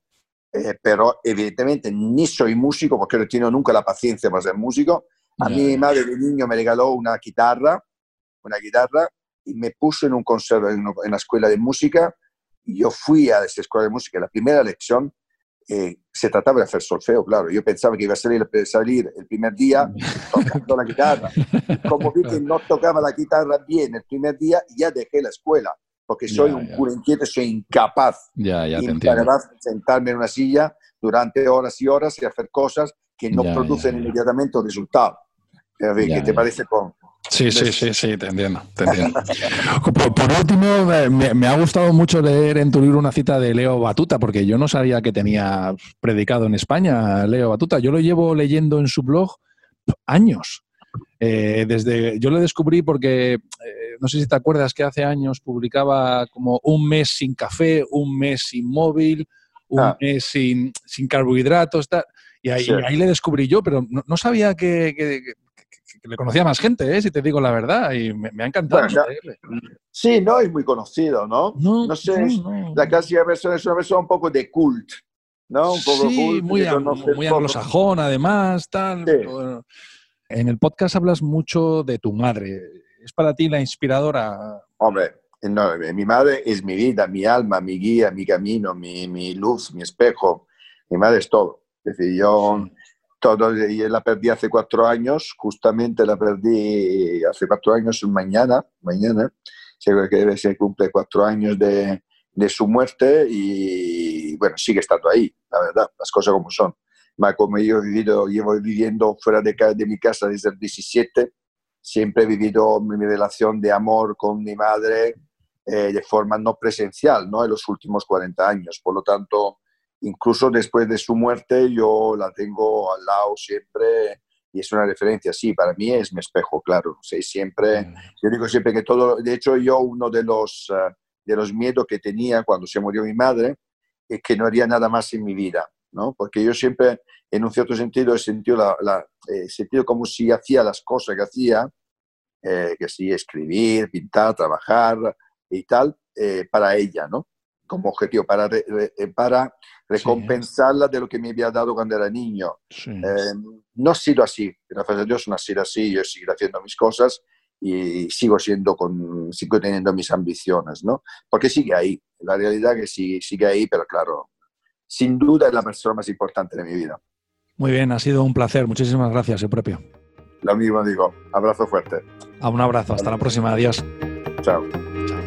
[SPEAKER 2] eh, pero evidentemente ni soy músico porque no he tenido nunca la paciencia para ser músico. A mí mi madre de niño me regaló una guitarra, una guitarra, y me puso en un conservo, en una escuela de música. Y yo fui a esa escuela de música, la primera lección eh, se trataba de hacer solfeo, claro. Yo pensaba que iba a salir, salir el primer día tocando la guitarra. Como vi que no tocaba la guitarra bien el primer día, ya dejé la escuela porque soy un puro inquieto, soy incapaz
[SPEAKER 1] ya, ya
[SPEAKER 2] de sentarme en una silla durante horas y horas y hacer cosas que no producen inmediatamente resultado. ¿Qué te parece con,
[SPEAKER 1] Sí, sí, sí, sí, te entiendo, te entiendo. Por, último, me, ha gustado mucho leer en tu libro una cita de Leo Batuta, porque yo no sabía que tenía predicado en España Leo Batuta. Yo lo llevo leyendo en su blog años. Eh, desde, yo lo descubrí porque, eh, no sé si te acuerdas que hace años publicaba como un mes sin café, un mes sin móvil, un ah. mes sin, sin carbohidratos, y ahí, ahí, le descubrí yo, pero no, sabía que, le conocía más gente, ¿eh? si te digo la verdad, y me, ha encantado.
[SPEAKER 2] sí, no es muy conocido, ¿no? No, sé, la casi persona es una persona un poco de cult, ¿no? Un
[SPEAKER 1] poco sí, muy, muy anglosajón, además, tal. En el podcast hablas mucho de tu madre. ¿Es para ti la inspiradora?
[SPEAKER 2] Hombre, no, mi madre es mi vida, mi alma, mi guía, mi camino, mi, mi luz, mi espejo. Mi madre es todo. Es decir, yo todo, y la perdí hace cuatro años, justamente la perdí hace cuatro años, mañana, mañana, que se cumple cuatro años de, de su muerte y bueno, sigue estando ahí, la verdad, las cosas como son. Como yo he vivido, llevo viviendo fuera de, de mi casa desde el 17, siempre he vivido mi relación de amor con mi madre eh, de forma no presencial, ¿no? En los últimos 40 años. Por lo tanto, incluso después de su muerte, yo la tengo al lado siempre y es una referencia. Sí, para mí es mi espejo, claro. Sí, siempre, mm. yo digo siempre que todo, de hecho, yo uno de los, eh, de los miedos que tenía cuando se murió mi madre es que no haría nada más en mi vida, ¿no? Porque yo siempre, en un cierto sentido, he sentido, la, la eh, sentido como si hacía las cosas que hacía, eh, que sí, escribir, pintar, trabajar y tal, para ella, ¿no? como objetivo, para, eh, para recompensarla de lo que me había dado cuando era niño. Eh, no ha sido así, gracias a Dios no ha sido así, yo sigo haciendo mis cosas y sigo, siendo con, sigo teniendo mis ambiciones, ¿no? Porque sigue ahí, la realidad es que sigue, sigue ahí, pero claro, sin duda es la persona más importante de mi vida.
[SPEAKER 1] Muy bien, ha sido un placer, muchísimas gracias, el propio.
[SPEAKER 2] Lo mismo digo, abrazo fuerte.
[SPEAKER 1] A un abrazo, hasta la próxima, adiós.
[SPEAKER 2] Chao. Chao.